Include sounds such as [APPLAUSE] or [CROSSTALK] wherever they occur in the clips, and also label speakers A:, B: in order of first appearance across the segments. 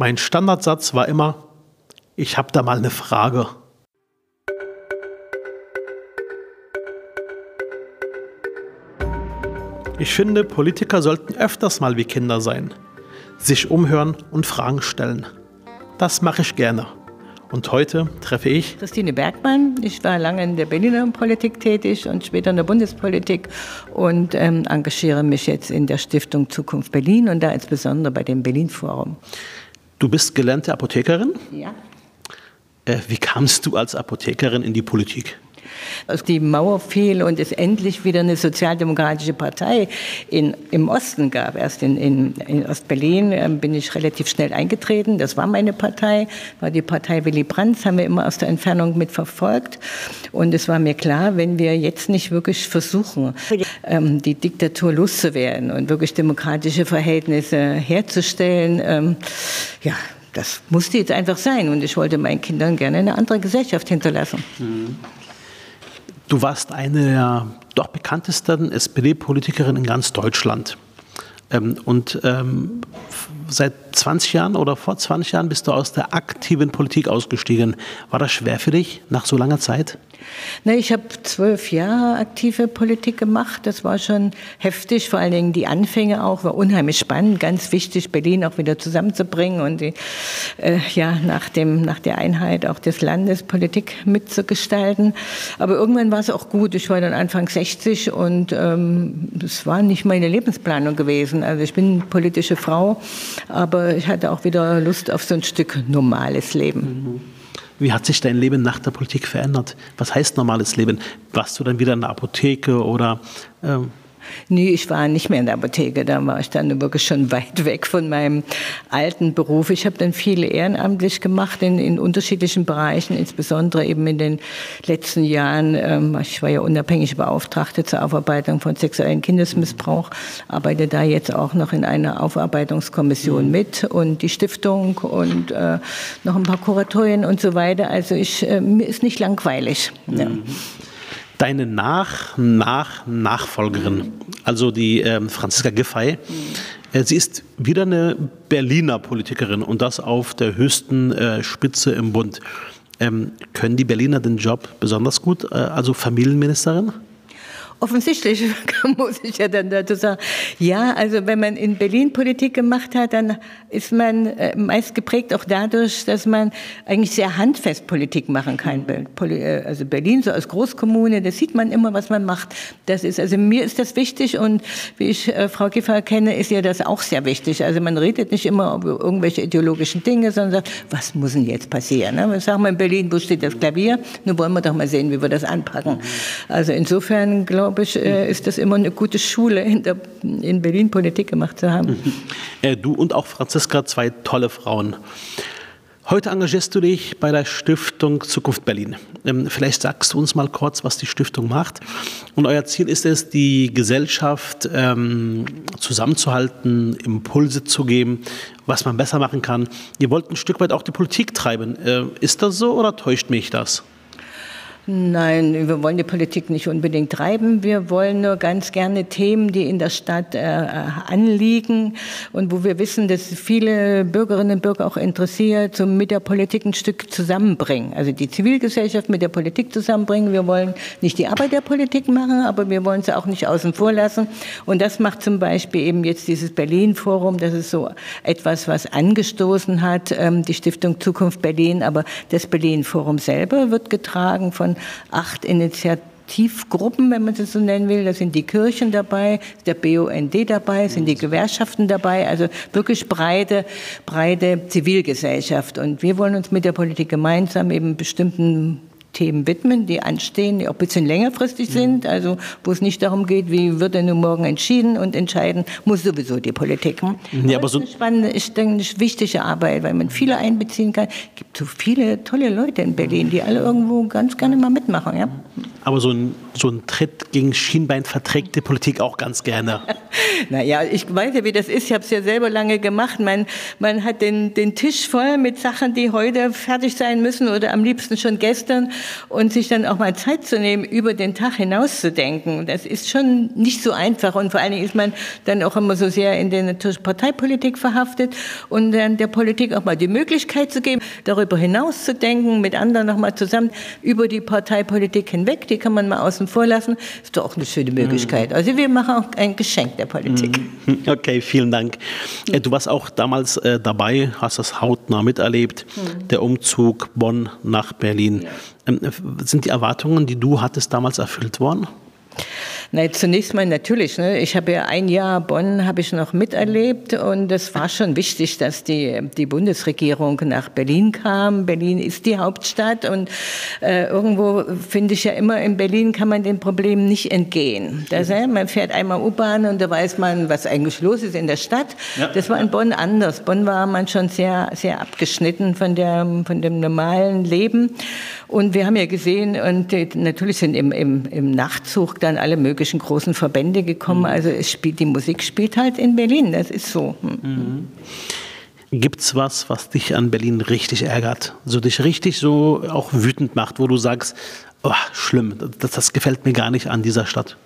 A: Mein Standardsatz war immer, ich habe da mal eine Frage. Ich finde, Politiker sollten öfters mal wie Kinder sein, sich umhören und Fragen stellen. Das mache ich gerne. Und heute treffe ich
B: Christine Bergmann. Ich war lange in der Berliner Politik tätig und später in der Bundespolitik und ähm, engagiere mich jetzt in der Stiftung Zukunft Berlin und da insbesondere bei dem Berlin Forum.
A: Du bist gelernte Apothekerin?
B: Ja.
A: Äh, wie kamst du als Apothekerin in die Politik?
B: Als die Mauer fiel und es endlich wieder eine sozialdemokratische Partei in, im Osten gab, erst in, in, in Ostberlin, äh, bin ich relativ schnell eingetreten. Das war meine Partei, war die Partei Willy Brandt, haben wir immer aus der Entfernung mitverfolgt. Und es war mir klar, wenn wir jetzt nicht wirklich versuchen, ähm, die Diktatur loszuwerden und wirklich demokratische Verhältnisse herzustellen, ähm, ja, das musste jetzt einfach sein. Und ich wollte meinen Kindern gerne eine andere Gesellschaft hinterlassen. Mhm.
A: Du warst eine der doch bekanntesten SPD-Politikerinnen in ganz Deutschland. Ähm, und ähm, seit 20 Jahren oder vor 20 Jahren bist du aus der aktiven Politik ausgestiegen. War das schwer für dich nach so langer Zeit?
B: Ne, ich habe zwölf Jahre aktive Politik gemacht. Das war schon heftig, vor allen Dingen die Anfänge auch, war unheimlich spannend, ganz wichtig, Berlin auch wieder zusammenzubringen und die, äh, ja, nach, dem, nach der Einheit auch des Landes Politik mitzugestalten. Aber irgendwann war es auch gut. Ich war dann Anfang 60 und ähm, das war nicht meine Lebensplanung gewesen. Also ich bin politische Frau, aber ich hatte auch wieder Lust auf so ein Stück normales Leben. Mhm.
A: Wie hat sich dein Leben nach der Politik verändert? Was heißt normales Leben? Warst du dann wieder in der Apotheke oder ähm,
B: Nee, ich war nicht mehr in der Apotheke. Da war ich dann wirklich schon weit weg von meinem alten Beruf. Ich habe dann viele ehrenamtlich gemacht in, in unterschiedlichen Bereichen, insbesondere eben in den letzten Jahren. Ähm, ich war ja unabhängige Beauftragte zur Aufarbeitung von sexuellen Kindesmissbrauch, arbeite da jetzt auch noch in einer Aufarbeitungskommission mhm. mit und die Stiftung und äh, noch ein paar Kuratorien und so weiter. Also ich, äh, mir ist nicht langweilig. Mhm. Ja
A: deine Nach, Nach, Nachfolgerin, also die ähm, Franziska Giffey. Äh, sie ist wieder eine Berliner Politikerin und das auf der höchsten äh, Spitze im Bund. Ähm, können die Berliner den Job besonders gut, äh, also Familienministerin?
B: Offensichtlich [LAUGHS] muss ich ja dann dazu sagen, ja, also wenn man in Berlin Politik gemacht hat, dann ist man äh, meist geprägt auch dadurch, dass man eigentlich sehr handfest Politik machen kann. Äh, also Berlin so als Großkommune, da sieht man immer, was man macht. Das ist, also mir ist das wichtig und wie ich äh, Frau Kiefer kenne, ist ihr das auch sehr wichtig. Also man redet nicht immer über irgendwelche ideologischen Dinge, sondern sagt, was muss denn jetzt passieren? Ne? Wir sagen mal in Berlin, wo steht das Klavier? Nun wollen wir doch mal sehen, wie wir das anpacken. Also insofern glaube glaube ich, äh, ist das immer eine gute Schule, in, der, in Berlin Politik gemacht zu haben.
A: Äh, du und auch Franziska, zwei tolle Frauen. Heute engagierst du dich bei der Stiftung Zukunft Berlin. Ähm, vielleicht sagst du uns mal kurz, was die Stiftung macht. Und euer Ziel ist es, die Gesellschaft ähm, zusammenzuhalten, Impulse zu geben, was man besser machen kann. Ihr wollt ein Stück weit auch die Politik treiben. Äh, ist das so oder täuscht mich das?
B: Nein, wir wollen die Politik nicht unbedingt treiben. Wir wollen nur ganz gerne Themen, die in der Stadt äh, anliegen und wo wir wissen, dass viele Bürgerinnen und Bürger auch interessiert, so mit der Politik ein Stück zusammenbringen. Also die Zivilgesellschaft mit der Politik zusammenbringen. Wir wollen nicht die Arbeit der Politik machen, aber wir wollen sie auch nicht außen vor lassen. Und das macht zum Beispiel eben jetzt dieses Berlin-Forum. Das ist so etwas, was angestoßen hat, ähm, die Stiftung Zukunft Berlin. Aber das Berlin-Forum selber wird getragen von acht Initiativgruppen, wenn man das so nennen will. Da sind die Kirchen dabei, der BUND dabei, sind die Gewerkschaften dabei, also wirklich breite, breite Zivilgesellschaft. Und wir wollen uns mit der Politik gemeinsam eben bestimmten Themen widmen, die anstehen, die auch ein bisschen längerfristig sind, mhm. also wo es nicht darum geht, wie wird denn nun morgen entschieden und entscheiden muss sowieso die Politik. Ja, aber so das ist eine spannende, ich denke, eine wichtige Arbeit, weil man viele einbeziehen kann. Es gibt so viele tolle Leute in Berlin, die alle irgendwo ganz gerne mal mitmachen. Ja?
A: Aber so ein, so ein Tritt gegen Schienbein verträgt die Politik auch ganz gerne. [LAUGHS]
B: naja, ich weiß ja, wie das ist. Ich habe es ja selber lange gemacht. Man, man hat den, den Tisch voll mit Sachen, die heute fertig sein müssen oder am liebsten schon gestern und sich dann auch mal Zeit zu nehmen, über den Tag hinaus zu denken. Das ist schon nicht so einfach und vor allen Dingen ist man dann auch immer so sehr in der Parteipolitik verhaftet und dann der Politik auch mal die Möglichkeit zu geben, darüber hinaus zu denken, mit anderen noch mal zusammen über die Parteipolitik hinweg, die kann man mal außen vor lassen, ist doch auch eine schöne Möglichkeit. Also wir machen auch ein Geschenk der Politik.
A: Mhm. [LAUGHS] Okay, vielen Dank. Äh, du warst auch damals äh, dabei, hast das hautnah miterlebt, mhm. der Umzug Bonn nach Berlin. Ja. Ähm, sind die Erwartungen, die du hattest, damals erfüllt worden?
B: Na, zunächst mal natürlich. Ne? Ich habe ja ein Jahr Bonn habe ich noch miterlebt und es war schon wichtig, dass die, die Bundesregierung nach Berlin kam. Berlin ist die Hauptstadt und äh, irgendwo finde ich ja immer, in Berlin kann man den Problemen nicht entgehen. Das, äh, man fährt einmal U-Bahn und da weiß man, was eigentlich los ist in der Stadt. Ja. Das war in Bonn anders. Bonn war man schon sehr, sehr abgeschnitten von, der, von dem normalen Leben. Und wir haben ja gesehen, und natürlich sind im, im, im Nachtzug dann alle möglichen großen Verbände gekommen. Mhm. Also es spielt, die Musik spielt halt in Berlin, das ist so. Hm.
A: Mhm. Gibt es was, was dich an Berlin richtig ärgert? So dich richtig so auch wütend macht, wo du sagst, oh, schlimm, das, das gefällt mir gar nicht an dieser Stadt?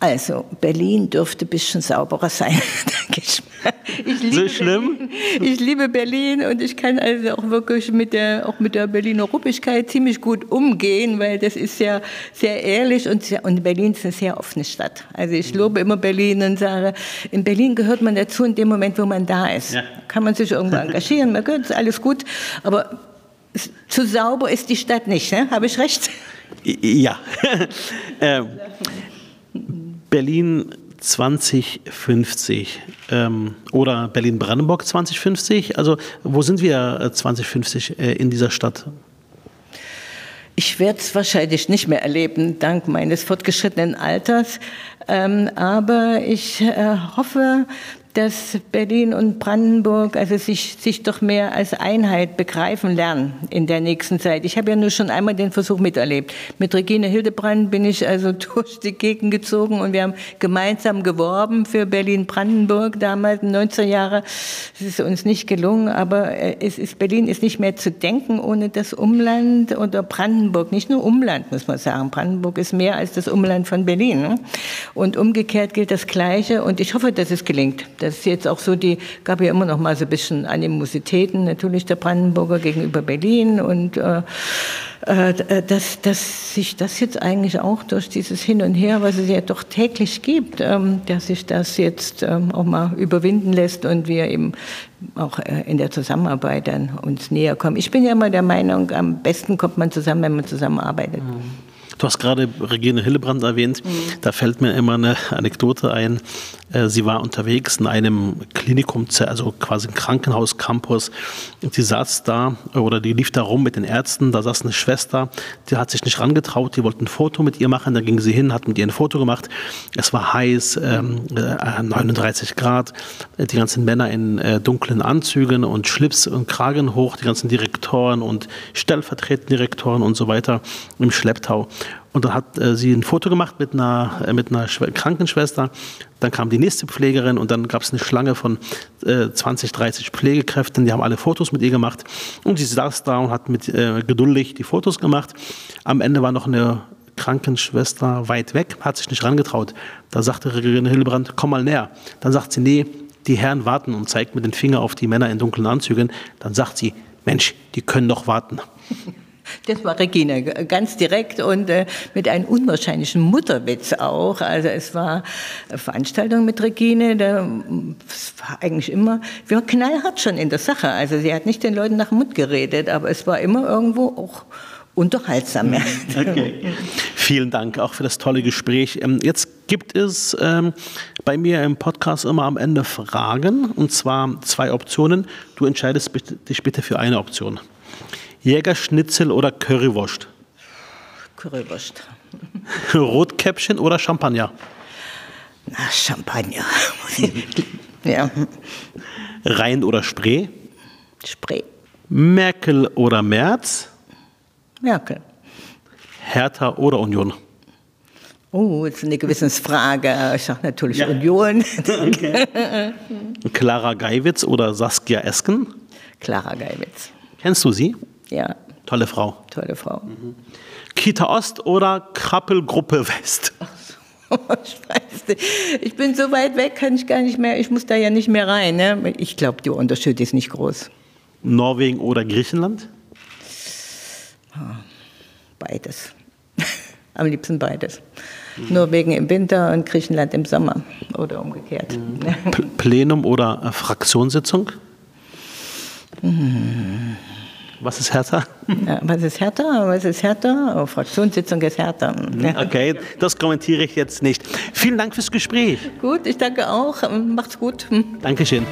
B: Also Berlin dürfte ein bisschen sauberer sein, [LAUGHS] denke ich. [LAUGHS] ich liebe
A: so schlimm?
B: Berlin. Ich liebe Berlin und ich kann also auch wirklich mit der, auch mit der Berliner Ruppigkeit ziemlich gut umgehen, weil das ist sehr, sehr ehrlich und, sehr, und Berlin ist eine sehr offene Stadt. Also ich lobe immer Berlin und sage, in Berlin gehört man dazu in dem Moment, wo man da ist. Ja. Kann man sich irgendwo [LAUGHS] engagieren, man gehört, ist alles gut, aber zu sauber ist die Stadt nicht, ne? habe ich recht?
A: Ja. [LAUGHS] ähm. Berlin 2050 ähm, oder Berlin-Brandenburg 2050? Also wo sind wir 2050 äh, äh, in dieser Stadt?
B: Ich werde es wahrscheinlich nicht mehr erleben, dank meines fortgeschrittenen Alters. Ähm, aber ich äh, hoffe, dass Berlin und Brandenburg also sich, sich doch mehr als Einheit begreifen lernen in der nächsten Zeit. Ich habe ja nur schon einmal den Versuch miterlebt. Mit Regine Hildebrand bin ich also [LAUGHS] durch die Gegend gezogen und wir haben gemeinsam geworben für Berlin-Brandenburg damals, 19 Jahre. Es ist uns nicht gelungen, aber äh, es ist, Berlin ist nicht mehr zu denken ohne das Umland oder Brandenburg. Nicht nur Umland, muss man sagen. Brandenburg ist mehr als das Umland von Berlin. Ne? Und umgekehrt gilt das Gleiche und ich hoffe, dass es gelingt das ist jetzt auch so, die gab ja immer noch mal so ein bisschen Animositäten, natürlich der Brandenburger gegenüber Berlin und äh, äh, dass, dass sich das jetzt eigentlich auch durch dieses Hin und Her, was es ja doch täglich gibt, ähm, dass sich das jetzt ähm, auch mal überwinden lässt und wir eben auch äh, in der Zusammenarbeit dann uns näher kommen. Ich bin ja immer der Meinung, am besten kommt man zusammen, wenn man zusammenarbeitet. Mhm.
A: Du hast gerade Regine Hillebrand erwähnt. Mhm. Da fällt mir immer eine Anekdote ein. Äh, sie war unterwegs in einem Klinikum, also quasi ein Krankenhauscampus. Sie saß da oder die lief da rum mit den Ärzten. Da saß eine Schwester, die hat sich nicht rangetraut. Die wollten ein Foto mit ihr machen. Da ging sie hin, hat mit ihr ein Foto gemacht. Es war heiß, ähm, 39 äh, Grad. Die ganzen Männer in äh, dunklen Anzügen und Schlips und Kragen hoch. Die ganzen Direktoren und stellvertretende Direktoren und so weiter im Schlepptau. Und dann hat äh, sie ein Foto gemacht mit einer, äh, mit einer Krankenschwester. Dann kam die nächste Pflegerin und dann gab es eine Schlange von äh, 20, 30 Pflegekräften. Die haben alle Fotos mit ihr gemacht. Und sie saß da und hat mit äh, geduldig die Fotos gemacht. Am Ende war noch eine Krankenschwester weit weg, hat sich nicht rangetraut. Da sagte Regine Hildebrand, komm mal näher. Dann sagt sie, nee, die Herren warten und zeigt mit dem Finger auf die Männer in dunklen Anzügen. Dann sagt sie, Mensch, die können doch warten.
B: Das war Regine, ganz direkt und äh, mit einem unwahrscheinlichen Mutterwitz auch. Also es war eine Veranstaltung mit Regine, da, war eigentlich immer, wir waren knallhart schon in der Sache. Also sie hat nicht den Leuten nach dem Mund geredet, aber es war immer irgendwo auch unterhaltsam. [LAUGHS]
A: Okay. Vielen Dank auch für das tolle Gespräch. Ähm, jetzt gibt es ähm, bei mir im Podcast immer am Ende Fragen und zwar zwei Optionen. Du entscheidest dich bitte für eine Option. Jägerschnitzel oder Currywurst?
B: Currywurst. [LAUGHS]
A: Rotkäppchen oder Champagner?
B: Na, Champagner. [LAUGHS] ja.
A: Rhein oder Spree?
B: Spree.
A: Merkel oder Merz?
B: Merkel.
A: Hertha oder Union?
B: Oh, ist eine Gewissensfrage. Ich sage natürlich ja. Union. [LAUGHS] Okay.
A: Clara Geiwitz oder Saskia Esken?
B: Clara Geiwitz.
A: Kennst du sie?
B: Ja.
A: Tolle Frau.
B: Tolle Frau.
A: Mhm. Kita Ost oder Krappelgruppe West? Ach
B: so, [LAUGHS] ich weiß nicht. Ich bin so weit weg, kann ich gar nicht mehr. Ich muss da ja nicht mehr rein. Ne? Ich glaube, der Unterschied ist nicht groß.
A: Norwegen oder Griechenland?
B: Beides. [LAUGHS] Am liebsten beides. Mhm. Norwegen im Winter und Griechenland im Sommer oder umgekehrt.
A: Mhm. Plenum oder äh, Fraktionssitzung? Mhm. Was ist härter?
B: Ja, was ist härter? Was ist härter? Oh, Fraktionssitzung ist härter.
A: Mhm. Okay, das kommentiere ich jetzt nicht. Vielen Dank fürs Gespräch.
B: Gut, ich danke auch. Macht's gut.
A: Dankeschön.